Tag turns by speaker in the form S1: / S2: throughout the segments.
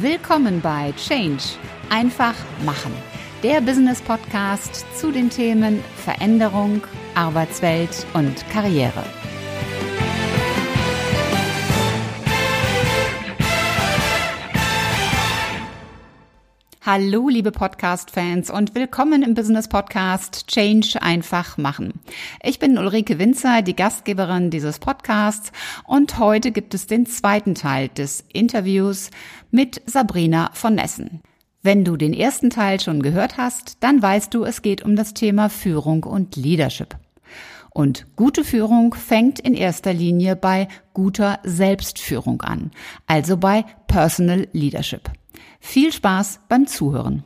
S1: Willkommen bei Change. Einfach machen. Der Business Podcast zu den Themen Veränderung, Arbeitswelt und Karriere. Hallo, liebe Podcast-Fans und willkommen im Business Podcast Change einfach machen. Ich bin Ulrike Winzer, die Gastgeberin dieses Podcasts und heute gibt es den zweiten Teil des Interviews mit Sabrina von Nessen. Wenn du den ersten Teil schon gehört hast, dann weißt du, es geht um das Thema Führung und Leadership. Und gute Führung fängt in erster Linie bei guter Selbstführung an, also bei Personal Leadership. Viel Spaß beim Zuhören.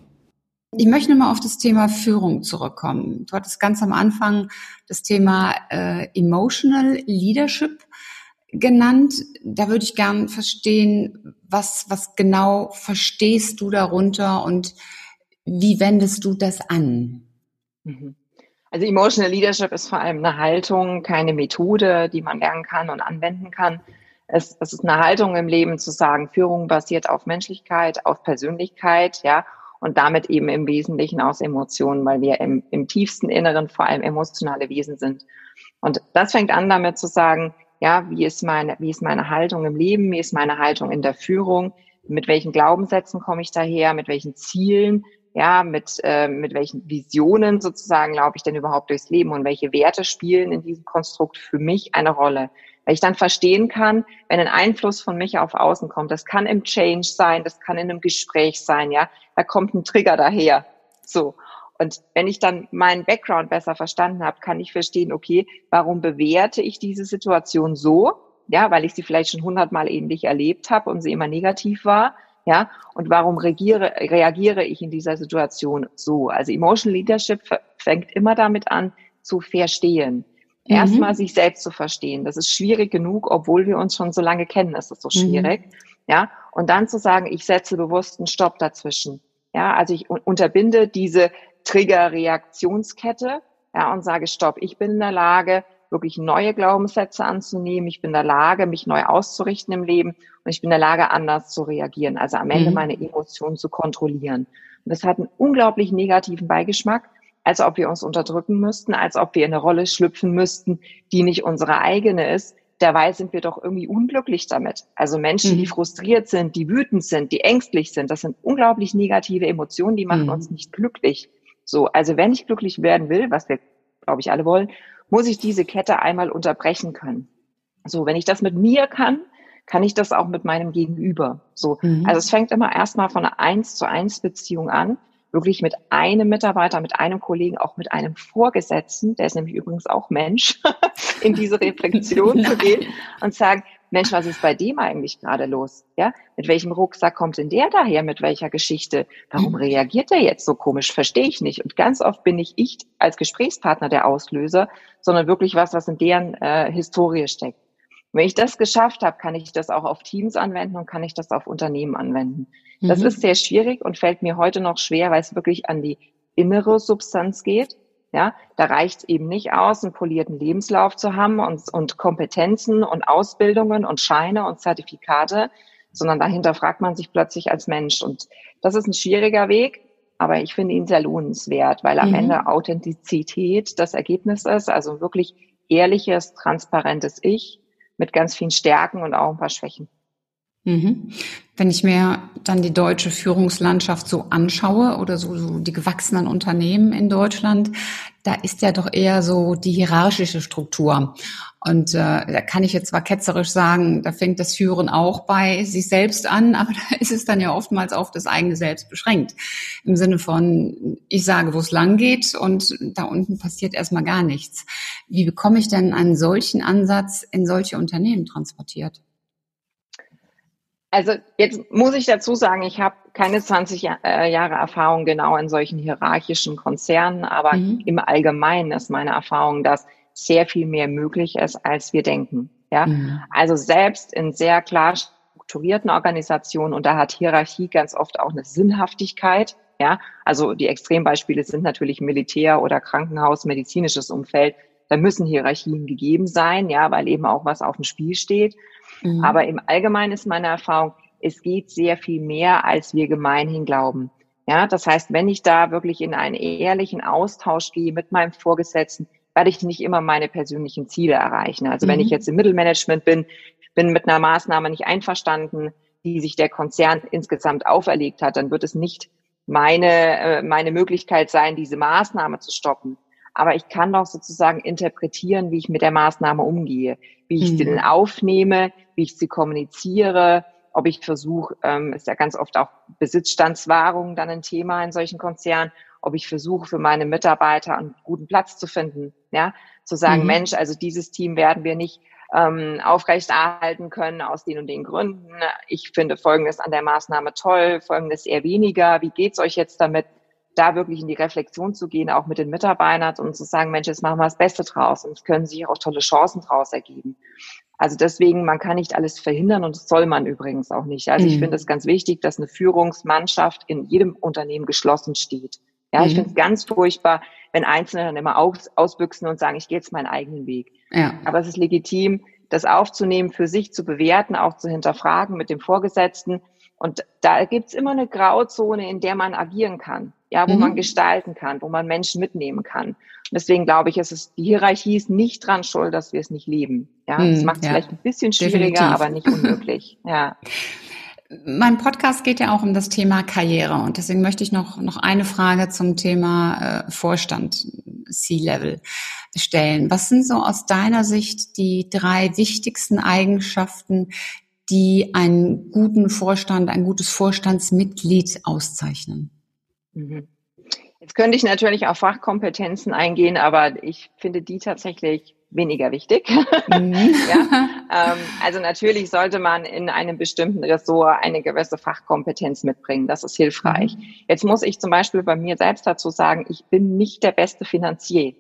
S1: Ich möchte mal auf das Thema Führung zurückkommen. Du hattest ganz am Anfang das Thema äh, Emotional Leadership genannt. Da würde ich gern verstehen, was, was genau verstehst du darunter und wie wendest du das an?
S2: Mhm. Also Emotional Leadership ist vor allem eine Haltung, keine Methode, die man lernen kann und anwenden kann, es, es ist eine Haltung im Leben zu sagen, Führung basiert auf Menschlichkeit, auf Persönlichkeit, ja, und damit eben im Wesentlichen aus Emotionen, weil wir im, im tiefsten Inneren vor allem emotionale Wesen sind. Und das fängt an damit zu sagen, ja, wie ist meine, wie ist meine Haltung im Leben, wie ist meine Haltung in der Führung, mit welchen Glaubenssätzen komme ich daher, mit welchen Zielen, ja, mit, äh, mit welchen Visionen sozusagen laufe ich denn überhaupt durchs Leben und welche Werte spielen in diesem Konstrukt für mich eine Rolle. Weil ich dann verstehen kann, wenn ein Einfluss von mich auf außen kommt, das kann im Change sein, das kann in einem Gespräch sein, ja, da kommt ein Trigger daher. So. Und wenn ich dann meinen Background besser verstanden habe, kann ich verstehen, okay, warum bewerte ich diese Situation so? Ja, weil ich sie vielleicht schon hundertmal ähnlich erlebt habe und sie immer negativ war. Ja, und warum reagiere, reagiere ich in dieser Situation so? Also Emotional Leadership fängt immer damit an, zu verstehen. Mhm. Erstmal sich selbst zu verstehen. Das ist schwierig genug, obwohl wir uns schon so lange kennen, ist es so mhm. schwierig. Mhm. Ja, und dann zu sagen, ich setze bewusst einen Stopp dazwischen. Ja, also ich unterbinde diese Trigger-Reaktionskette, ja, und sage, stopp, ich bin in der Lage, wirklich neue Glaubenssätze anzunehmen. Ich bin in der Lage, mich neu auszurichten im Leben und ich bin in der Lage, anders zu reagieren. Also am Ende mhm. meine Emotionen zu kontrollieren. Und das hat einen unglaublich negativen Beigeschmack, als ob wir uns unterdrücken müssten, als ob wir in eine Rolle schlüpfen müssten, die nicht unsere eigene ist. Dabei sind wir doch irgendwie unglücklich damit. Also Menschen, mhm. die frustriert sind, die wütend sind, die ängstlich sind, das sind unglaublich negative Emotionen, die machen mhm. uns nicht glücklich. So, also wenn ich glücklich werden will, was wir, glaube ich, alle wollen, muss ich diese Kette einmal unterbrechen können. So, wenn ich das mit mir kann, kann ich das auch mit meinem Gegenüber. So, mhm. also es fängt immer erstmal von einer eins zu eins Beziehung an wirklich mit einem Mitarbeiter, mit einem Kollegen, auch mit einem Vorgesetzten, der ist nämlich übrigens auch Mensch, in diese Reflexion zu gehen und sagen, Mensch, was ist bei dem eigentlich gerade los? Ja, mit welchem Rucksack kommt denn der daher? Mit welcher Geschichte? Warum mhm. reagiert er jetzt so komisch? Verstehe ich nicht. Und ganz oft bin ich ich als Gesprächspartner der Auslöser, sondern wirklich was, was in deren äh, Historie steckt. Wenn ich das geschafft habe, kann ich das auch auf Teams anwenden und kann ich das auf Unternehmen anwenden. Das mhm. ist sehr schwierig und fällt mir heute noch schwer, weil es wirklich an die innere Substanz geht. Ja, da reicht es eben nicht aus, einen polierten Lebenslauf zu haben und, und Kompetenzen und Ausbildungen und Scheine und Zertifikate, sondern dahinter fragt man sich plötzlich als Mensch. Und das ist ein schwieriger Weg, aber ich finde ihn sehr lohnenswert, weil am mhm. Ende Authentizität das Ergebnis ist, also wirklich ehrliches, transparentes Ich mit ganz vielen Stärken und auch ein paar Schwächen.
S1: Mhm. Wenn ich mir dann die deutsche Führungslandschaft so anschaue oder so, so die gewachsenen Unternehmen in Deutschland, da ist ja doch eher so die hierarchische Struktur. Und äh, da kann ich jetzt zwar ketzerisch sagen, da fängt das Führen auch bei sich selbst an, aber da ist es dann ja oftmals auf das eigene Selbst beschränkt. Im Sinne von, ich sage, wo es lang geht und da unten passiert erstmal gar nichts. Wie bekomme ich denn einen solchen Ansatz in solche Unternehmen transportiert?
S2: Also jetzt muss ich dazu sagen, ich habe keine 20 äh, Jahre Erfahrung genau in solchen hierarchischen Konzernen, aber mhm. im Allgemeinen ist meine Erfahrung, dass sehr viel mehr möglich ist, als wir denken. Ja, mhm. also selbst in sehr klar strukturierten Organisationen und da hat Hierarchie ganz oft auch eine Sinnhaftigkeit. Ja, also die Extrembeispiele sind natürlich Militär oder Krankenhaus, medizinisches Umfeld. Da müssen Hierarchien gegeben sein, ja, weil eben auch was auf dem Spiel steht. Mhm. Aber im Allgemeinen ist meine Erfahrung, es geht sehr viel mehr, als wir gemeinhin glauben. Ja, das heißt, wenn ich da wirklich in einen ehrlichen Austausch gehe mit meinem Vorgesetzten, werde ich nicht immer meine persönlichen Ziele erreichen. Also mhm. wenn ich mhm. jetzt im Mittelmanagement bin, bin mit einer Maßnahme nicht einverstanden, die sich der Konzern insgesamt auferlegt hat, dann wird es nicht meine, äh, meine Möglichkeit sein, diese Maßnahme zu stoppen. Aber ich kann doch sozusagen interpretieren, wie ich mit der Maßnahme umgehe, wie ich mhm. sie denn aufnehme, wie ich sie kommuniziere, ob ich versuche, ähm, ist ja ganz oft auch Besitzstandswahrung dann ein Thema in solchen Konzernen, ob ich versuche, für meine Mitarbeiter einen guten Platz zu finden, ja, zu sagen, mhm. Mensch, also dieses Team werden wir nicht ähm, aufrechterhalten können aus den und den Gründen. Ich finde Folgendes an der Maßnahme toll, Folgendes eher weniger. Wie geht's euch jetzt damit? Da wirklich in die Reflexion zu gehen, auch mit den Mitarbeitern und zu sagen, Mensch, jetzt machen wir das Beste draus und es können sich auch tolle Chancen draus ergeben. Also deswegen, man kann nicht alles verhindern und das soll man übrigens auch nicht. Also mhm. ich finde es ganz wichtig, dass eine Führungsmannschaft in jedem Unternehmen geschlossen steht. Ja, mhm. ich finde es ganz furchtbar, wenn Einzelne dann immer aus, ausbüchsen und sagen, ich gehe jetzt meinen eigenen Weg. Ja. Aber es ist legitim, das aufzunehmen, für sich zu bewerten, auch zu hinterfragen mit dem Vorgesetzten. Und da gibt's immer eine Grauzone, in der man agieren kann, ja, wo mhm. man gestalten kann, wo man Menschen mitnehmen kann. Und deswegen glaube ich, es ist, die Hierarchie ist nicht dran schuld, dass wir es nicht leben. Ja, mhm, das macht es ja. vielleicht ein bisschen schwieriger, Definitiv. aber nicht unmöglich. Ja.
S1: Mein Podcast geht ja auch um das Thema Karriere und deswegen möchte ich noch, noch eine Frage zum Thema äh, Vorstand, C-Level stellen. Was sind so aus deiner Sicht die drei wichtigsten Eigenschaften, die einen guten Vorstand, ein gutes Vorstandsmitglied auszeichnen?
S2: Mhm. Jetzt könnte ich natürlich auf Fachkompetenzen eingehen, aber ich finde die tatsächlich weniger wichtig. Mhm. ja, ähm, also natürlich sollte man in einem bestimmten Ressort eine gewisse Fachkompetenz mitbringen. Das ist hilfreich. Mhm. Jetzt muss ich zum Beispiel bei mir selbst dazu sagen, ich bin nicht der beste Finanzier.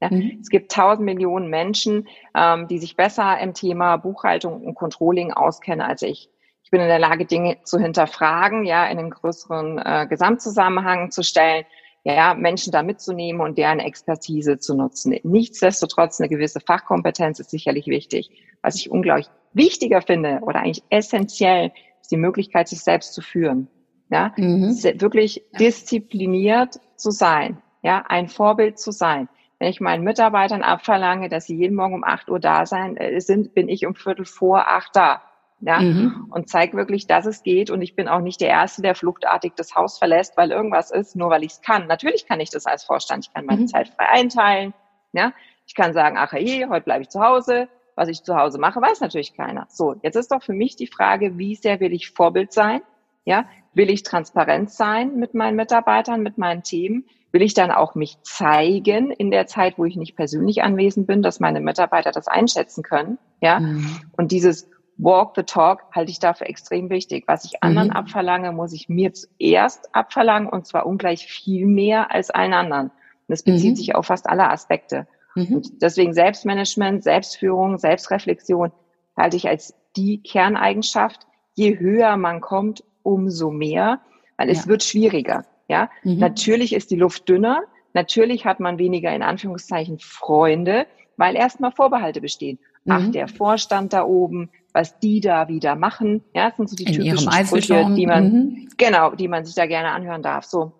S2: Ja, mhm. Es gibt tausend Millionen Menschen, ähm, die sich besser im Thema Buchhaltung und Controlling auskennen als ich. Ich bin in der Lage, Dinge zu hinterfragen, ja, in einen größeren äh, Gesamtzusammenhang zu stellen ja, Menschen da mitzunehmen und deren Expertise zu nutzen. Nichtsdestotrotz eine gewisse Fachkompetenz ist sicherlich wichtig. Was ich unglaublich wichtiger finde oder eigentlich essentiell ist die Möglichkeit, sich selbst zu führen. Ja, mhm. wirklich diszipliniert zu sein. Ja, ein Vorbild zu sein. Wenn ich meinen Mitarbeitern abverlange, dass sie jeden Morgen um acht Uhr da sein äh, sind, bin ich um Viertel vor acht da ja, mhm. und zeig wirklich, dass es geht. Und ich bin auch nicht der Erste, der fluchtartig das Haus verlässt, weil irgendwas ist, nur weil ich es kann. Natürlich kann ich das als Vorstand. Ich kann meine mhm. Zeit frei einteilen. Ja, ich kann sagen, ach hey, heute bleibe ich zu Hause. Was ich zu Hause mache, weiß natürlich keiner. So, jetzt ist doch für mich die Frage, wie sehr will ich Vorbild sein? Ja, will ich transparent sein mit meinen Mitarbeitern, mit meinen Themen? Will ich dann auch mich zeigen in der Zeit, wo ich nicht persönlich anwesend bin, dass meine Mitarbeiter das einschätzen können? Ja, mhm. und dieses Walk the Talk halte ich dafür extrem wichtig. Was ich anderen mhm. abverlange, muss ich mir zuerst abverlangen und zwar ungleich viel mehr als allen anderen. Und das bezieht mhm. sich auf fast alle Aspekte. Mhm. Und deswegen Selbstmanagement, Selbstführung, Selbstreflexion halte ich als die Kerneigenschaft. Je höher man kommt, umso mehr, weil es ja. wird schwieriger. Ja, mhm. natürlich ist die Luft dünner. Natürlich hat man weniger in Anführungszeichen Freunde, weil erstmal Vorbehalte bestehen. Ach, mhm. der Vorstand da oben, was die da wieder machen. Ja, das sind so die In typischen Sprüche, die man, mhm. genau, die man sich da gerne anhören darf. So.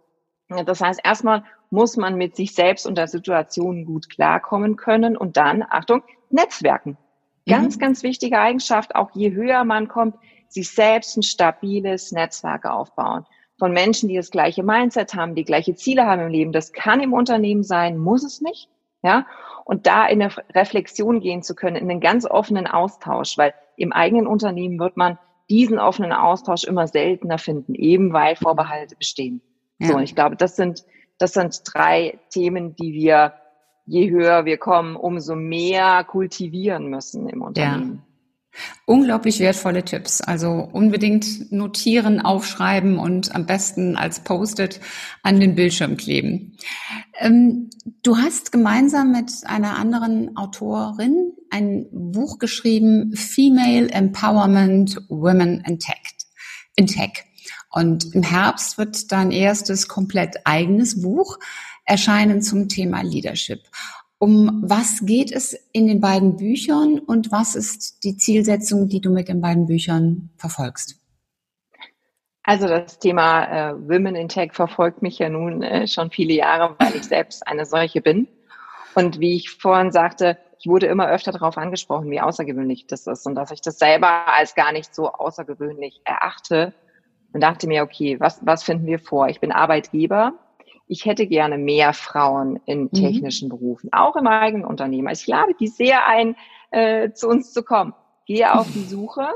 S2: Das heißt, erstmal muss man mit sich selbst und der Situation gut klarkommen können und dann, Achtung, Netzwerken. Ganz, mhm. ganz wichtige Eigenschaft, auch je höher man kommt, sich selbst ein stabiles Netzwerk aufbauen. Von Menschen, die das gleiche Mindset haben, die gleiche Ziele haben im Leben. Das kann im Unternehmen sein, muss es nicht. Ja, und da in eine Reflexion gehen zu können, in einen ganz offenen Austausch, weil im eigenen Unternehmen wird man diesen offenen Austausch immer seltener finden, eben weil Vorbehalte bestehen. Ja. So, und ich glaube, das sind, das sind drei Themen, die wir, je höher wir kommen, umso mehr kultivieren müssen im Unternehmen. Ja.
S1: Unglaublich wertvolle Tipps. Also unbedingt notieren, aufschreiben und am besten als Post-it an den Bildschirm kleben. Ähm, du hast gemeinsam mit einer anderen Autorin ein Buch geschrieben, Female Empowerment Women in Tech. In Tech. Und im Herbst wird dein erstes komplett eigenes Buch erscheinen zum Thema Leadership. Um was geht es in den beiden Büchern und was ist die Zielsetzung, die du mit den beiden Büchern verfolgst?
S2: Also das Thema äh, Women in Tech verfolgt mich ja nun äh, schon viele Jahre, weil ich selbst eine solche bin. Und wie ich vorhin sagte, ich wurde immer öfter darauf angesprochen, wie außergewöhnlich das ist und dass ich das selber als gar nicht so außergewöhnlich erachte. Und dachte mir, okay, was, was finden wir vor? Ich bin Arbeitgeber. Ich hätte gerne mehr Frauen in mhm. technischen mhm. Berufen, auch im eigenen Unternehmen. Also ich lade die sehr ein, äh, zu uns zu kommen. Gehe auf die Suche,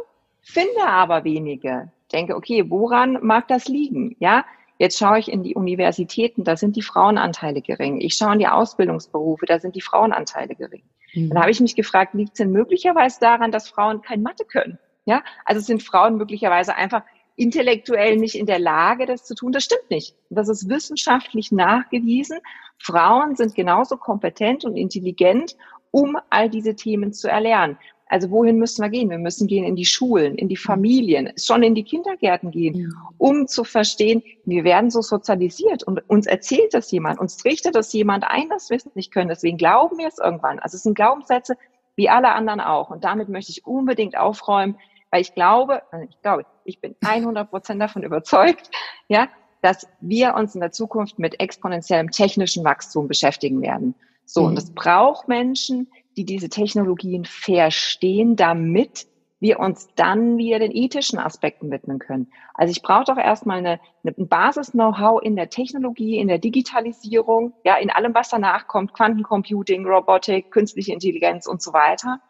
S2: finde aber wenige denke, okay, woran mag das liegen? Ja, Jetzt schaue ich in die Universitäten, da sind die Frauenanteile gering. Ich schaue in die Ausbildungsberufe, da sind die Frauenanteile gering. Mhm. Dann habe ich mich gefragt, liegt es denn möglicherweise daran, dass Frauen kein Mathe können? Ja, also sind Frauen möglicherweise einfach intellektuell nicht in der Lage, das zu tun. Das stimmt nicht. Das ist wissenschaftlich nachgewiesen. Frauen sind genauso kompetent und intelligent, um all diese Themen zu erlernen. Also wohin müssen wir gehen? Wir müssen gehen in die Schulen, in die Familien, schon in die Kindergärten gehen, um zu verstehen, wir werden so sozialisiert und uns erzählt das jemand, uns richtet das jemand ein, dass wir es nicht können. Deswegen glauben wir es irgendwann. Also es sind Glaubenssätze wie alle anderen auch. Und damit möchte ich unbedingt aufräumen, weil ich glaube, ich glaube, ich bin 100 Prozent davon überzeugt, ja, dass wir uns in der Zukunft mit exponentiellem technischen Wachstum beschäftigen werden. So, und es braucht Menschen, die diese Technologien verstehen, damit wir uns dann wieder den ethischen Aspekten widmen können. Also ich brauche doch erstmal eine, eine Basis-Know-how in der Technologie, in der Digitalisierung, ja, in allem, was danach kommt, Quantencomputing, Robotik, künstliche Intelligenz und so weiter,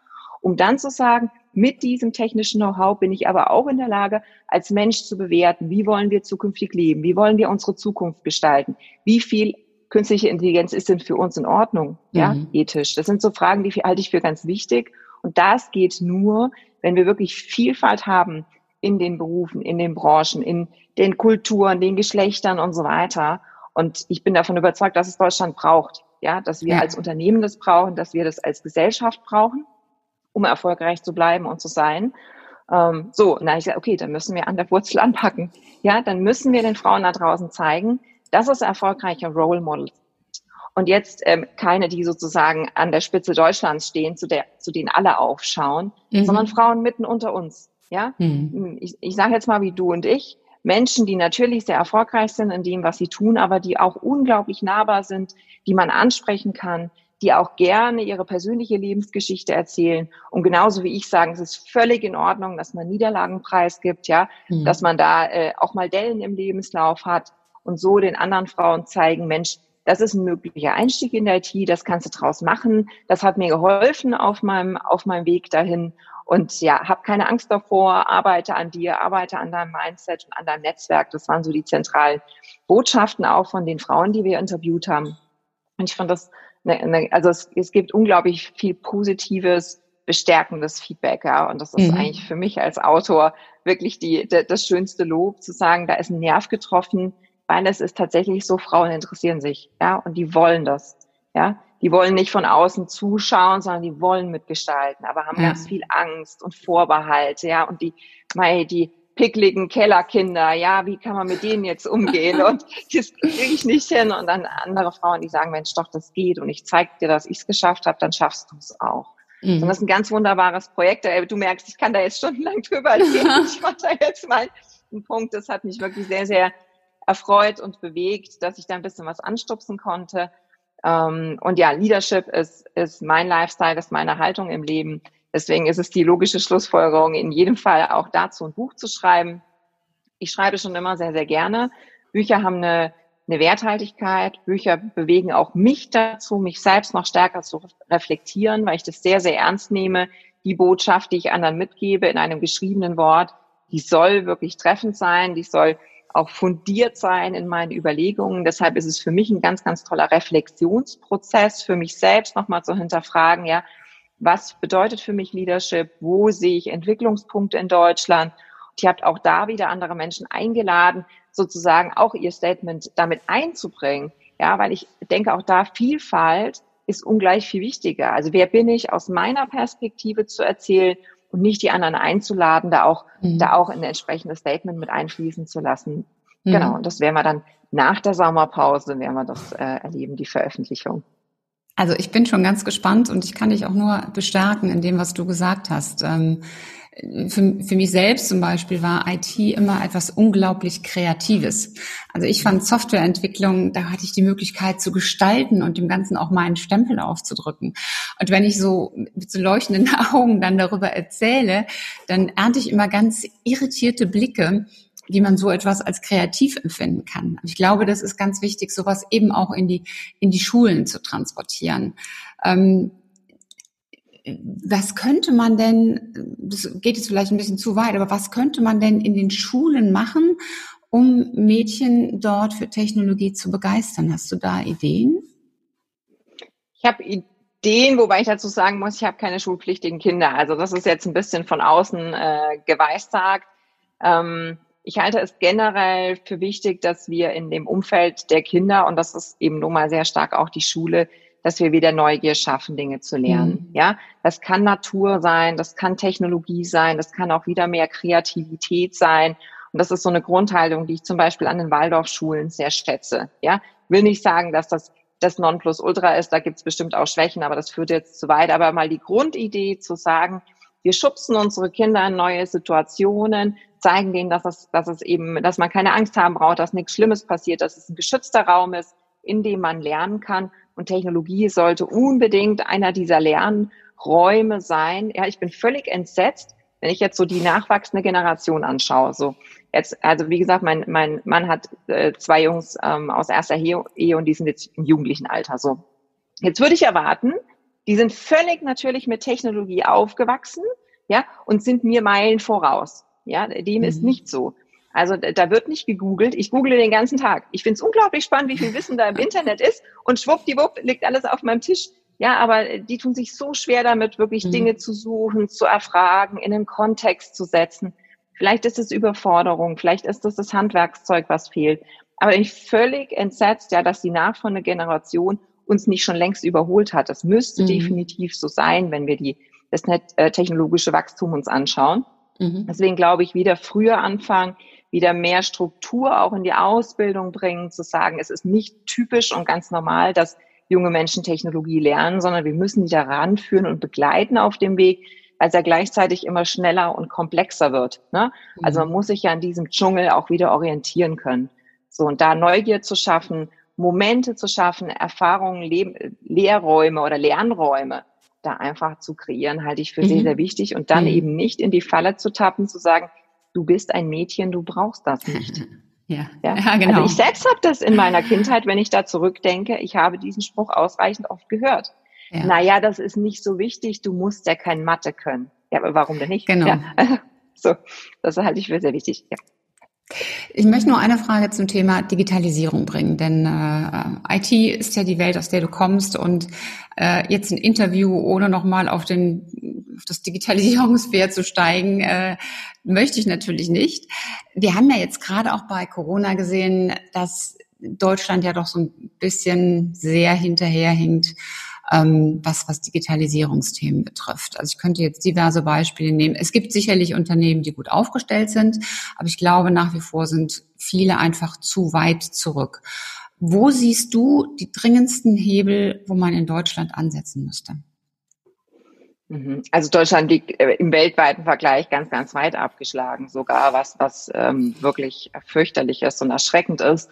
S2: um dann zu sagen, mit diesem technischen Know-how bin ich aber auch in der Lage, als Mensch zu bewerten, wie wollen wir zukünftig leben, wie wollen wir unsere Zukunft gestalten, wie viel künstliche Intelligenz ist denn für uns in Ordnung, ja, mhm. ethisch? Das sind so Fragen, die halte ich für ganz wichtig. Und das geht nur, wenn wir wirklich Vielfalt haben in den Berufen, in den Branchen, in den Kulturen, den Geschlechtern und so weiter. Und ich bin davon überzeugt, dass es Deutschland braucht. Ja, dass wir ja. als Unternehmen das brauchen, dass wir das als Gesellschaft brauchen, um erfolgreich zu bleiben und zu sein. Ähm, so, habe ich gesagt, okay, dann müssen wir an der Wurzel anpacken. Ja, dann müssen wir den Frauen da draußen zeigen, das ist erfolgreiche Role Models. Und jetzt ähm, keine, die sozusagen an der Spitze Deutschlands stehen, zu, der, zu denen alle aufschauen, mhm. sondern Frauen mitten unter uns. Ja, mhm. ich, ich sage jetzt mal wie du und ich, Menschen, die natürlich sehr erfolgreich sind in dem, was sie tun, aber die auch unglaublich nahbar sind, die man ansprechen kann, die auch gerne ihre persönliche Lebensgeschichte erzählen und genauso wie ich sagen, es ist völlig in Ordnung, dass man Niederlagenpreis gibt, ja, mhm. dass man da äh, auch mal Dellen im Lebenslauf hat, und so den anderen Frauen zeigen, Mensch, das ist ein möglicher Einstieg in der IT, das kannst du draus machen. Das hat mir geholfen auf meinem, auf meinem Weg dahin. Und ja, hab keine Angst davor, arbeite an dir, arbeite an deinem Mindset und an deinem Netzwerk. Das waren so die zentralen Botschaften auch von den Frauen, die wir interviewt haben. Und ich fand das, also es, es gibt unglaublich viel positives, bestärkendes Feedback. Ja. Und das ist mhm. eigentlich für mich als Autor wirklich die, de, das schönste Lob, zu sagen, da ist ein Nerv getroffen, weil es ist tatsächlich so, Frauen interessieren sich, ja, und die wollen das, ja. Die wollen nicht von außen zuschauen, sondern die wollen mitgestalten, aber haben ja. ganz viel Angst und Vorbehalte, ja, und die, mei, die pickligen Kellerkinder, ja, wie kann man mit denen jetzt umgehen? Und das kriege ich nicht hin. Und dann andere Frauen, die sagen, Mensch, doch, das geht und ich zeige dir, dass ich es geschafft habe, dann schaffst du es auch. Mhm. Und das ist ein ganz wunderbares Projekt. Du merkst, ich kann da jetzt stundenlang drüber erzählen. ich mache da jetzt mal einen Punkt. Das hat mich wirklich sehr, sehr erfreut und bewegt, dass ich da ein bisschen was anstupsen konnte. Ähm, und ja, Leadership ist, ist mein Lifestyle, ist meine Haltung im Leben. Deswegen ist es die logische Schlussfolgerung, in jedem Fall auch dazu ein Buch zu schreiben. Ich schreibe schon immer sehr, sehr gerne. Bücher haben eine, eine Werthaltigkeit. Bücher bewegen auch mich dazu, mich selbst noch stärker zu reflektieren, weil ich das sehr, sehr ernst nehme. Die Botschaft, die ich anderen mitgebe in einem geschriebenen Wort, die soll wirklich treffend sein, die soll auch fundiert sein in meinen Überlegungen. Deshalb ist es für mich ein ganz, ganz toller Reflexionsprozess, für mich selbst nochmal zu hinterfragen, ja, was bedeutet für mich Leadership? Wo sehe ich Entwicklungspunkte in Deutschland? Und ihr habt auch da wieder andere Menschen eingeladen, sozusagen auch ihr Statement damit einzubringen. Ja, weil ich denke auch da Vielfalt ist ungleich viel wichtiger. Also wer bin ich aus meiner Perspektive zu erzählen und nicht die anderen einzuladen, da auch, mhm. da auch ein entsprechendes Statement mit einfließen zu lassen. Mhm. Genau, und das werden wir dann nach der Sommerpause, werden wir das äh, erleben, die Veröffentlichung.
S1: Also ich bin schon ganz gespannt und ich kann dich auch nur bestärken in dem, was du gesagt hast. Ähm, für, für mich selbst zum Beispiel war IT immer etwas unglaublich Kreatives. Also ich fand Softwareentwicklung, da hatte ich die Möglichkeit zu gestalten und dem Ganzen auch mal einen Stempel aufzudrücken. Und wenn ich so mit so leuchtenden Augen dann darüber erzähle, dann ernte ich immer ganz irritierte Blicke, wie man so etwas als kreativ empfinden kann. Ich glaube, das ist ganz wichtig, sowas eben auch in die, in die Schulen zu transportieren. Ähm, was könnte man denn, das geht jetzt vielleicht ein bisschen zu weit, aber was könnte man denn in den Schulen machen, um Mädchen dort für Technologie zu begeistern? Hast du da Ideen?
S2: Ich habe Ideen, wobei ich dazu sagen muss, ich habe keine schulpflichtigen Kinder. Also das ist jetzt ein bisschen von außen äh, geweissagt. Ähm, ich halte es generell für wichtig, dass wir in dem Umfeld der Kinder, und das ist eben nun mal sehr stark auch die Schule, dass wir wieder Neugier schaffen, Dinge zu lernen. Mhm. Ja, das kann Natur sein, das kann Technologie sein, das kann auch wieder mehr Kreativität sein. Und das ist so eine Grundhaltung, die ich zum Beispiel an den Waldorfschulen sehr schätze. Ja, will nicht sagen, dass das das Nonplusultra ist, da gibt's bestimmt auch Schwächen, aber das führt jetzt zu weit. Aber mal die Grundidee zu sagen, wir schubsen unsere Kinder in neue Situationen, zeigen denen, dass es, dass es eben, dass man keine Angst haben braucht, dass nichts Schlimmes passiert, dass es ein geschützter Raum ist, in dem man lernen kann. Und Technologie sollte unbedingt einer dieser Lernräume sein. Ja, ich bin völlig entsetzt, wenn ich jetzt so die nachwachsende Generation anschaue. So jetzt, also wie gesagt, mein, mein Mann hat äh, zwei Jungs ähm, aus erster Ehe und die sind jetzt im jugendlichen Alter. So, jetzt würde ich erwarten, die sind völlig natürlich mit Technologie aufgewachsen, ja, und sind mir Meilen voraus. Ja, dem mhm. ist nicht so. Also da wird nicht gegoogelt. Ich google den ganzen Tag. Ich finde es unglaublich spannend, wie viel Wissen da im Internet ist. Und schwuppdiwupp liegt alles auf meinem Tisch. Ja, aber die tun sich so schwer damit, wirklich mhm. Dinge zu suchen, zu erfragen, in einen Kontext zu setzen. Vielleicht ist es Überforderung, vielleicht ist es das Handwerkszeug, was fehlt. Aber ich völlig entsetzt, ja, dass die nachfolgende Generation uns nicht schon längst überholt hat. Das müsste mhm. definitiv so sein, wenn wir die, das äh, technologische Wachstum uns anschauen. Mhm. Deswegen glaube ich, wieder früher anfangen, wieder mehr Struktur auch in die Ausbildung bringen, zu sagen, es ist nicht typisch und ganz normal, dass junge Menschen Technologie lernen, sondern wir müssen die daran führen und begleiten auf dem Weg, weil es ja gleichzeitig immer schneller und komplexer wird. Ne? Also man mhm. muss sich ja in diesem Dschungel auch wieder orientieren können. So, und da Neugier zu schaffen, Momente zu schaffen, Erfahrungen, Le Lehrräume oder Lernräume da einfach zu kreieren, halte ich für mhm. sehr, sehr wichtig. Und dann mhm. eben nicht in die Falle zu tappen, zu sagen, du bist ein Mädchen, du brauchst das nicht. Ja, ja? ja genau. Also ich selbst habe das in meiner Kindheit, wenn ich da zurückdenke, ich habe diesen Spruch ausreichend oft gehört. Ja. Naja, das ist nicht so wichtig, du musst ja kein Mathe können. Ja, aber warum denn nicht?
S1: Genau.
S2: Ja. So, das halte ich für sehr wichtig. Ja.
S1: Ich möchte nur eine Frage zum Thema Digitalisierung bringen, denn äh, IT ist ja die Welt, aus der du kommst und äh, jetzt ein Interview ohne nochmal auf den auf das Digitalisierungspferd zu steigen, äh, möchte ich natürlich nicht. Wir haben ja jetzt gerade auch bei Corona gesehen, dass Deutschland ja doch so ein bisschen sehr hinterherhinkt ähm, was, was Digitalisierungsthemen betrifft. Also ich könnte jetzt diverse Beispiele nehmen. Es gibt sicherlich Unternehmen, die gut aufgestellt sind, aber ich glaube nach wie vor sind viele einfach zu weit zurück. Wo siehst du die dringendsten Hebel, wo man in Deutschland ansetzen müsste?
S2: Mhm. Also Deutschland liegt äh, im weltweiten Vergleich ganz, ganz weit abgeschlagen, sogar was, was ähm, wirklich fürchterlich ist und erschreckend ist.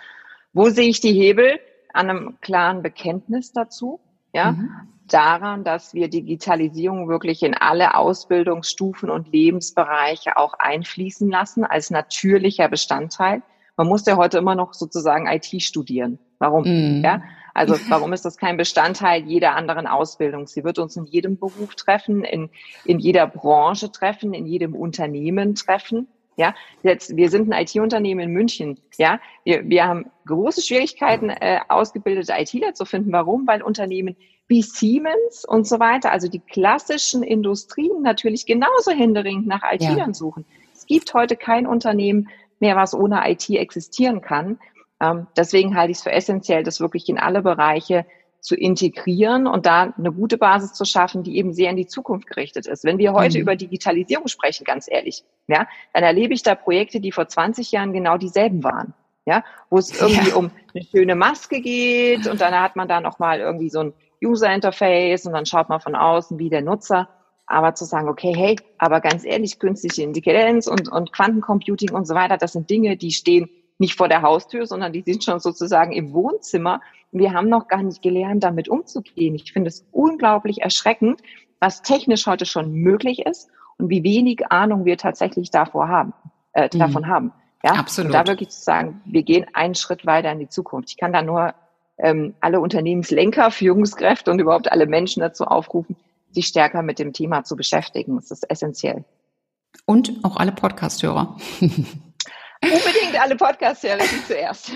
S2: Wo sehe ich die Hebel? An einem klaren Bekenntnis dazu ja, mhm. daran, dass wir Digitalisierung wirklich in alle Ausbildungsstufen und Lebensbereiche auch einfließen lassen als natürlicher Bestandteil. Man muss ja heute immer noch sozusagen IT studieren. Warum? Mhm. Ja, also warum ist das kein Bestandteil jeder anderen Ausbildung? Sie wird uns in jedem Beruf treffen, in, in jeder Branche treffen, in jedem Unternehmen treffen. Ja, jetzt, wir sind ein IT-Unternehmen in München. Ja, wir, wir haben große Schwierigkeiten, äh, ausgebildete ITler zu finden. Warum? Weil Unternehmen wie Siemens und so weiter, also die klassischen Industrien natürlich genauso händeringend nach IT-Lern ja. suchen. Es gibt heute kein Unternehmen mehr, was ohne IT existieren kann. Ähm, deswegen halte ich es für essentiell, das wirklich in alle Bereiche zu integrieren und da eine gute Basis zu schaffen, die eben sehr in die Zukunft gerichtet ist. Wenn wir heute mhm. über Digitalisierung sprechen, ganz ehrlich, ja, dann erlebe ich da Projekte, die vor 20 Jahren genau dieselben waren. Ja, wo es irgendwie ja. um eine schöne Maske geht und dann hat man da nochmal irgendwie so ein User Interface und dann schaut man von außen, wie der Nutzer. Aber zu sagen, okay, hey, aber ganz ehrlich, künstliche Intelligenz und, und Quantencomputing und so weiter, das sind Dinge, die stehen nicht vor der Haustür, sondern die sind schon sozusagen im Wohnzimmer. Wir haben noch gar nicht gelernt, damit umzugehen. Ich finde es unglaublich erschreckend, was technisch heute schon möglich ist und wie wenig Ahnung wir tatsächlich davor haben, äh, mhm. davon haben. Ja, absolut. Und da wirklich zu sagen, wir gehen einen Schritt weiter in die Zukunft. Ich kann da nur ähm, alle Unternehmenslenker, Führungskräfte und überhaupt alle Menschen dazu aufrufen, sich stärker mit dem Thema zu beschäftigen. Das ist essentiell.
S1: Und auch alle Podcasthörer.
S2: Unbedingt alle Podcast-Hörer zuerst.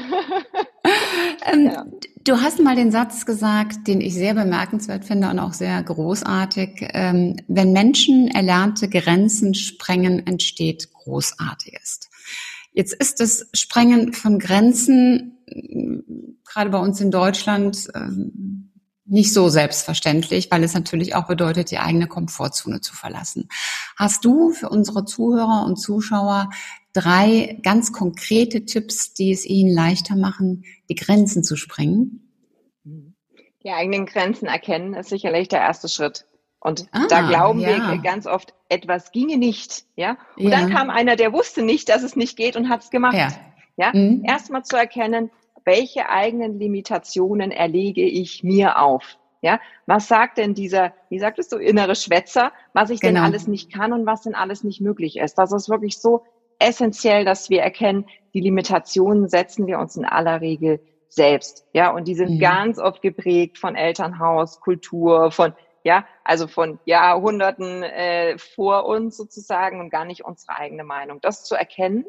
S1: ähm, ja. Du hast mal den Satz gesagt, den ich sehr bemerkenswert finde und auch sehr großartig. Ähm, wenn Menschen erlernte Grenzen sprengen, entsteht Großartiges. Jetzt ist das Sprengen von Grenzen, gerade bei uns in Deutschland, ähm, nicht so selbstverständlich, weil es natürlich auch bedeutet, die eigene Komfortzone zu verlassen. Hast du für unsere Zuhörer und Zuschauer drei ganz konkrete Tipps, die es ihnen leichter machen, die Grenzen zu sprengen?
S2: Die eigenen Grenzen erkennen ist sicherlich der erste Schritt. Und ah, da glauben ja. wir ganz oft, etwas ginge nicht, ja. Und ja. dann kam einer, der wusste nicht, dass es nicht geht und hat es gemacht. Ja. ja? Mhm. Erstmal zu erkennen, welche eigenen Limitationen erlege ich mir auf? Ja, was sagt denn dieser, wie sagtest du, innere Schwätzer, was ich genau. denn alles nicht kann und was denn alles nicht möglich ist? Das ist wirklich so essentiell, dass wir erkennen, die Limitationen setzen wir uns in aller Regel selbst. Ja, und die sind mhm. ganz oft geprägt von Elternhaus, Kultur, von ja, also von Jahrhunderten äh, vor uns sozusagen und gar nicht unsere eigene Meinung. Das zu erkennen.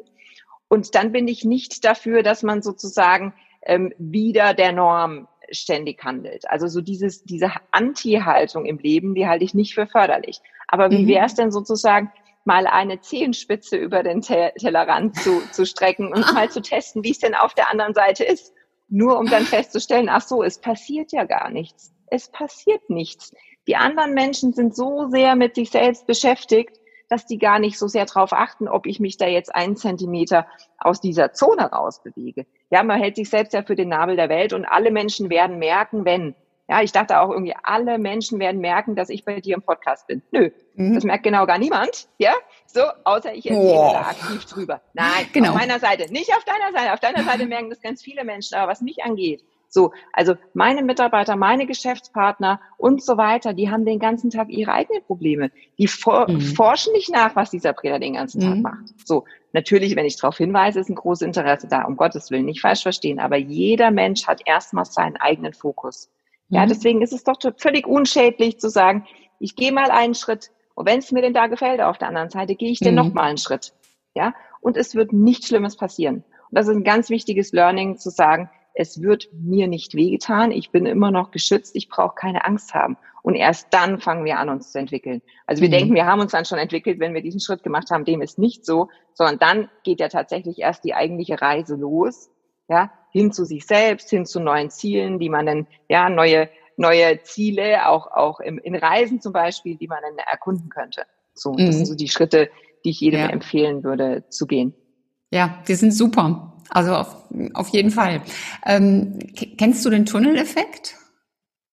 S2: Und dann bin ich nicht dafür, dass man sozusagen ähm, wieder der Norm ständig handelt. Also so dieses, diese Anti-Haltung im Leben, die halte ich nicht für förderlich. Aber wie mhm. wäre es denn sozusagen, mal eine Zehenspitze über den Tellerrand zu, zu strecken und mal zu testen, wie es denn auf der anderen Seite ist? Nur um dann festzustellen, ach so, es passiert ja gar nichts. Es passiert nichts. Die anderen Menschen sind so sehr mit sich selbst beschäftigt, dass die gar nicht so sehr darauf achten, ob ich mich da jetzt einen Zentimeter aus dieser Zone rausbewege. Ja, man hält sich selbst ja für den Nabel der Welt und alle Menschen werden merken, wenn. Ja, ich dachte auch irgendwie, alle Menschen werden merken, dass ich bei dir im Podcast bin. Nö, mhm. das merkt genau gar niemand. Ja, so, außer ich erzähle oh. da aktiv drüber. Nein, genau. auf meiner Seite. Nicht auf deiner Seite. Auf deiner Seite merken das ganz viele Menschen. Aber was mich angeht, so, also meine Mitarbeiter, meine Geschäftspartner und so weiter, die haben den ganzen Tag ihre eigenen Probleme. Die for mhm. forschen nicht nach, was dieser Trainer den ganzen Tag mhm. macht. So, natürlich, wenn ich darauf hinweise, ist ein großes Interesse da, um Gottes Willen, nicht falsch verstehen, aber jeder Mensch hat erstmal seinen eigenen Fokus. Mhm. Ja, deswegen ist es doch völlig unschädlich zu sagen, ich gehe mal einen Schritt und wenn es mir denn da gefällt auf der anderen Seite, gehe ich denn mhm. noch mal einen Schritt. Ja, und es wird nichts Schlimmes passieren. Und das ist ein ganz wichtiges Learning zu sagen, es wird mir nicht wehgetan, ich bin immer noch geschützt, ich brauche keine Angst haben. Und erst dann fangen wir an, uns zu entwickeln. Also wir mhm. denken, wir haben uns dann schon entwickelt, wenn wir diesen Schritt gemacht haben, dem ist nicht so, sondern dann geht ja tatsächlich erst die eigentliche Reise los, ja, hin zu sich selbst, hin zu neuen Zielen, die man dann, ja, neue, neue Ziele, auch, auch im, in Reisen zum Beispiel, die man dann erkunden könnte. So, mhm. das sind so die Schritte, die ich jedem ja. empfehlen würde, zu gehen.
S1: Ja, die sind super. Also auf, auf jeden Fall. Ähm, kennst du den Tunneleffekt?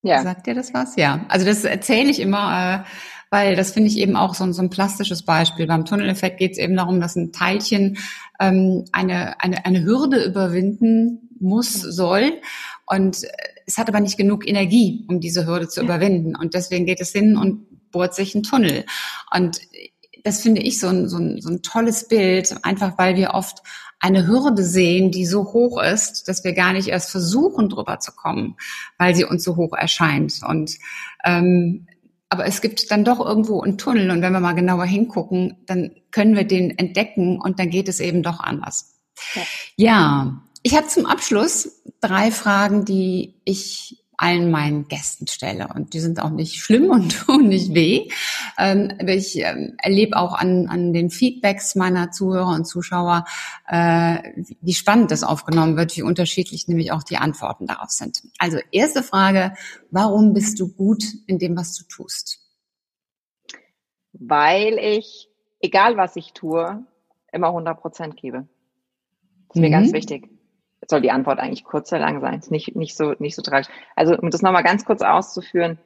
S1: Ja. Sagt dir das was? Ja. Also das erzähle ich immer, äh, weil das finde ich eben auch so, so ein plastisches Beispiel. Beim Tunneleffekt geht es eben darum, dass ein Teilchen ähm, eine, eine, eine Hürde überwinden muss, soll. Und es hat aber nicht genug Energie, um diese Hürde zu überwinden. Und deswegen geht es hin und bohrt sich ein Tunnel. Und das finde ich so ein, so, ein, so ein tolles Bild, einfach weil wir oft eine Hürde sehen, die so hoch ist, dass wir gar nicht erst versuchen, drüber zu kommen, weil sie uns so hoch erscheint. Und ähm, aber es gibt dann doch irgendwo einen Tunnel und wenn wir mal genauer hingucken, dann können wir den entdecken und dann geht es eben doch anders. Ja, ja ich habe zum Abschluss drei Fragen, die ich allen meinen Gästen stelle. Und die sind auch nicht schlimm und tun nicht weh. Ähm, ich ähm, erlebe auch an, an den Feedbacks meiner Zuhörer und Zuschauer, äh, wie spannend das aufgenommen wird, wie unterschiedlich nämlich auch die Antworten darauf sind. Also erste Frage, warum bist du gut in dem, was du tust?
S2: Weil ich, egal was ich tue, immer 100 Prozent gebe. Das ist mhm. mir ganz wichtig. Soll die Antwort eigentlich kurz oder lang sein, ist nicht, nicht so, nicht so tragisch. Also, um das nochmal ganz kurz auszuführen,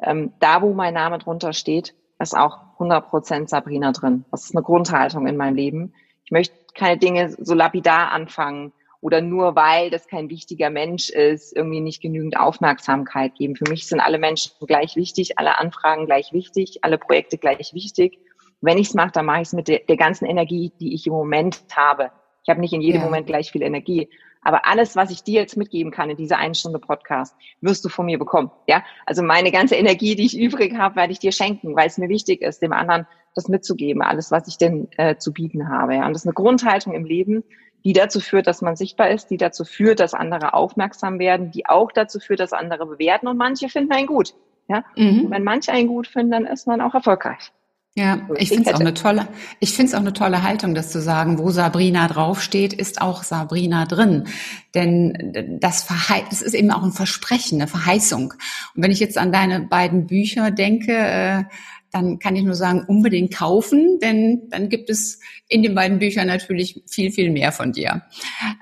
S2: ähm, da, wo mein Name drunter steht, ist auch 100% Sabrina drin. Das ist eine Grundhaltung in meinem Leben. Ich möchte keine Dinge so lapidar anfangen oder nur weil das kein wichtiger Mensch ist, irgendwie nicht genügend Aufmerksamkeit geben. Für mich sind alle Menschen gleich wichtig, alle Anfragen gleich wichtig, alle Projekte gleich wichtig. Wenn ich es mache, dann mache ich es mit der, der, ganzen Energie, die ich im Moment habe. Ich habe nicht in jedem ja. Moment gleich viel Energie, aber alles, was ich dir jetzt mitgeben kann in dieser einen Stunde Podcast, wirst du von mir bekommen. Ja, also meine ganze Energie, die ich übrig habe, werde ich dir schenken, weil es mir wichtig ist, dem anderen das mitzugeben, alles, was ich denn äh, zu bieten habe. Ja? Und das ist eine Grundhaltung im Leben, die dazu führt, dass man sichtbar ist, die dazu führt, dass andere aufmerksam werden, die auch dazu führt, dass andere bewerten und manche finden einen gut. Ja? Mhm. Wenn manche einen gut finden, dann ist man auch erfolgreich.
S1: Ja, ich finde es auch eine tolle, ich finde es auch eine tolle Haltung, das zu sagen, wo Sabrina draufsteht, ist auch Sabrina drin. Denn das, Verhei das ist eben auch ein Versprechen, eine Verheißung. Und wenn ich jetzt an deine beiden Bücher denke, äh, dann kann ich nur sagen, unbedingt kaufen, denn dann gibt es in den beiden Büchern natürlich viel, viel mehr von dir.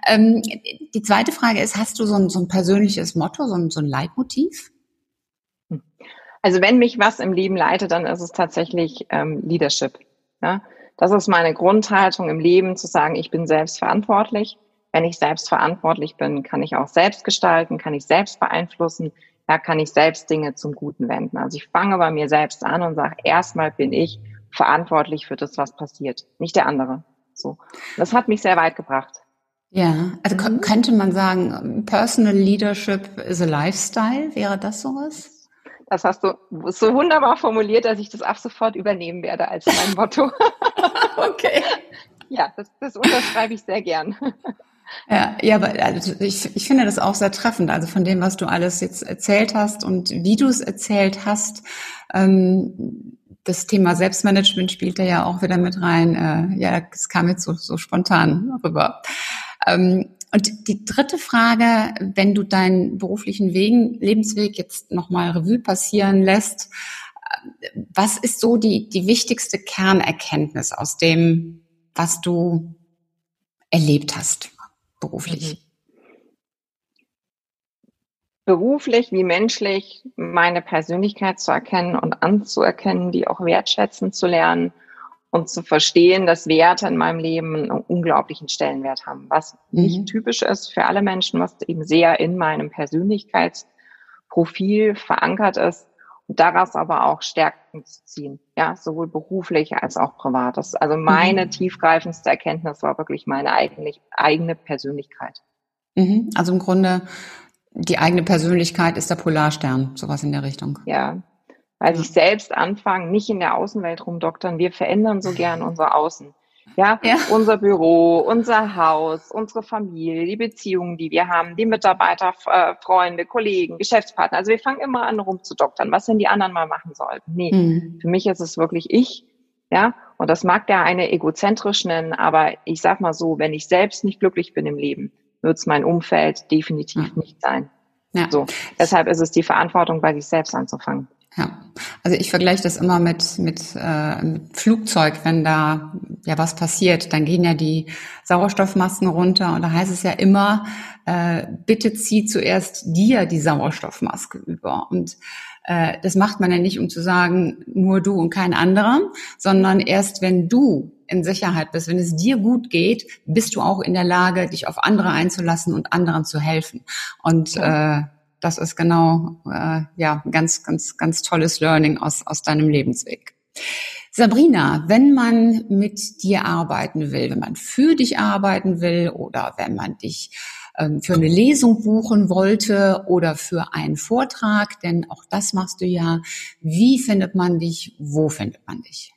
S1: Ähm, die zweite Frage ist, hast du so ein, so ein persönliches Motto, so ein, so ein Leitmotiv?
S2: Also wenn mich was im Leben leitet, dann ist es tatsächlich ähm, Leadership. Ja? Das ist meine Grundhaltung im Leben, zu sagen, ich bin selbstverantwortlich. Wenn ich selbstverantwortlich bin, kann ich auch selbst gestalten, kann ich selbst beeinflussen, da kann ich selbst Dinge zum Guten wenden. Also ich fange bei mir selbst an und sage, erstmal bin ich verantwortlich für das, was passiert, nicht der andere. So. Das hat mich sehr weit gebracht.
S1: Ja, also mhm. könnte man sagen, Personal Leadership is a Lifestyle, wäre das sowas?
S2: Das hast du so wunderbar formuliert, dass ich das ab sofort übernehmen werde als mein Motto. okay. Ja, das, das unterschreibe ich sehr gern.
S1: Ja, ja, aber also ich, ich finde das auch sehr treffend. Also von dem, was du alles jetzt erzählt hast und wie du es erzählt hast, ähm, das Thema Selbstmanagement spielt da ja auch wieder mit rein. Äh, ja, es kam jetzt so, so spontan rüber. Ähm, und die dritte Frage, wenn du deinen beruflichen Wegen, Lebensweg jetzt nochmal Revue passieren lässt, was ist so die, die wichtigste Kernerkenntnis aus dem, was du erlebt hast? beruflich? Mhm.
S2: Beruflich wie menschlich meine Persönlichkeit zu erkennen und anzuerkennen, die auch wertschätzen zu lernen und zu verstehen, dass Werte in meinem Leben einen unglaublichen Stellenwert haben, was mhm. nicht typisch ist für alle Menschen, was eben sehr in meinem Persönlichkeitsprofil verankert ist und daraus aber auch Stärken zu ziehen, ja, sowohl beruflich als auch privat. Das, also meine mhm. tiefgreifendste Erkenntnis war wirklich meine eigene, eigene Persönlichkeit.
S1: Mhm. Also im Grunde die eigene Persönlichkeit ist der Polarstern, sowas in der Richtung.
S2: Ja, weil ja. sich selbst anfangen, nicht in der Außenwelt rumdoktern. Wir verändern so gern unser Außen. Ja, ja, unser Büro, unser Haus, unsere Familie, die Beziehungen, die wir haben, die Mitarbeiter, äh, Freunde, Kollegen, Geschäftspartner. Also wir fangen immer an rumzudoktern, was denn die anderen mal machen sollten. Nee, mhm. für mich ist es wirklich ich. Ja, und das mag der eine egozentrisch nennen, aber ich sag mal so, wenn ich selbst nicht glücklich bin im Leben, wird es mein Umfeld definitiv mhm. nicht sein. Ja. So, deshalb ist es die Verantwortung, bei sich selbst anzufangen.
S1: Ja, also ich vergleiche das immer mit, mit, äh, mit Flugzeug, wenn da ja was passiert, dann gehen ja die Sauerstoffmasken runter und da heißt es ja immer, äh, bitte zieh zuerst dir die Sauerstoffmaske über. Und äh, das macht man ja nicht, um zu sagen, nur du und kein anderer, sondern erst wenn du in Sicherheit bist, wenn es dir gut geht, bist du auch in der Lage, dich auf andere einzulassen und anderen zu helfen. Und ja. äh, das ist genau äh, ja ganz, ganz, ganz tolles Learning aus, aus deinem Lebensweg. Sabrina, wenn man mit dir arbeiten will, wenn man für dich arbeiten will oder wenn man dich ähm, für eine Lesung buchen wollte oder für einen Vortrag, denn auch das machst du ja, wie findet man dich, wo findet man dich?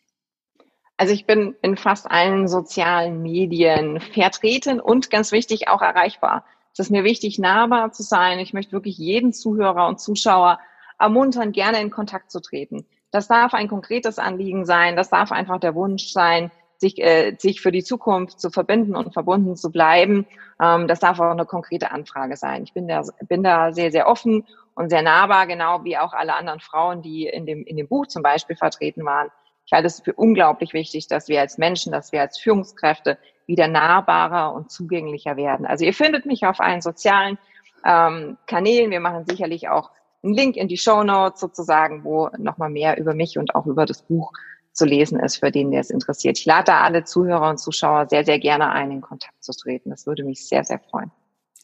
S2: Also ich bin in fast allen sozialen Medien vertreten und ganz wichtig auch erreichbar. Es ist mir wichtig, nahbar zu sein. Ich möchte wirklich jeden Zuhörer und Zuschauer ermuntern, gerne in Kontakt zu treten. Das darf ein konkretes Anliegen sein. Das darf einfach der Wunsch sein, sich, äh, sich für die Zukunft zu verbinden und verbunden zu bleiben. Ähm, das darf auch eine konkrete Anfrage sein. Ich bin da, bin da sehr, sehr offen und sehr nahbar, genau wie auch alle anderen Frauen, die in dem, in dem Buch zum Beispiel vertreten waren. Ich halte es für unglaublich wichtig, dass wir als Menschen, dass wir als Führungskräfte wieder nahbarer und zugänglicher werden. Also ihr findet mich auf allen sozialen ähm, Kanälen. Wir machen sicherlich auch einen Link in die Show Notes sozusagen, wo nochmal mehr über mich und auch über das Buch zu lesen ist, für den, der es interessiert. Ich lade alle Zuhörer und Zuschauer sehr, sehr gerne ein, in Kontakt zu treten. Das würde mich sehr, sehr freuen.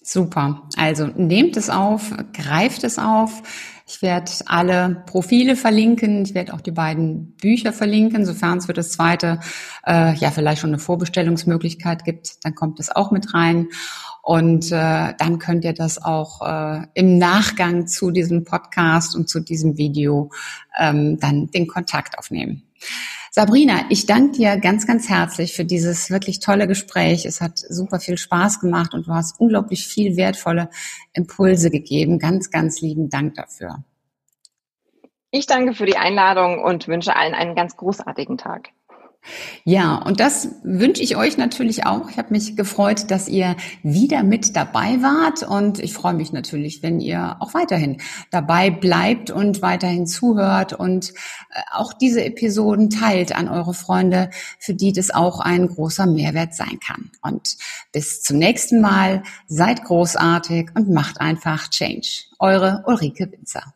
S1: Super. Also nehmt es auf, greift es auf. Ich werde alle Profile verlinken. Ich werde auch die beiden Bücher verlinken. Sofern es für das zweite äh, ja vielleicht schon eine Vorbestellungsmöglichkeit gibt, dann kommt es auch mit rein. Und äh, dann könnt ihr das auch äh, im Nachgang zu diesem Podcast und zu diesem Video ähm, dann den Kontakt aufnehmen. Sabrina, ich danke dir ganz, ganz herzlich für dieses wirklich tolle Gespräch. Es hat super viel Spaß gemacht und du hast unglaublich viel wertvolle Impulse gegeben. Ganz, ganz lieben Dank dafür.
S2: Ich danke für die Einladung und wünsche allen einen ganz großartigen Tag.
S1: Ja, und das wünsche ich euch natürlich auch. Ich habe mich gefreut, dass ihr wieder mit dabei wart und ich freue mich natürlich, wenn ihr auch weiterhin dabei bleibt und weiterhin zuhört und äh, auch diese Episoden teilt an eure Freunde, für die das auch ein großer Mehrwert sein kann. Und bis zum nächsten Mal, seid großartig und macht einfach Change. Eure Ulrike Winzer.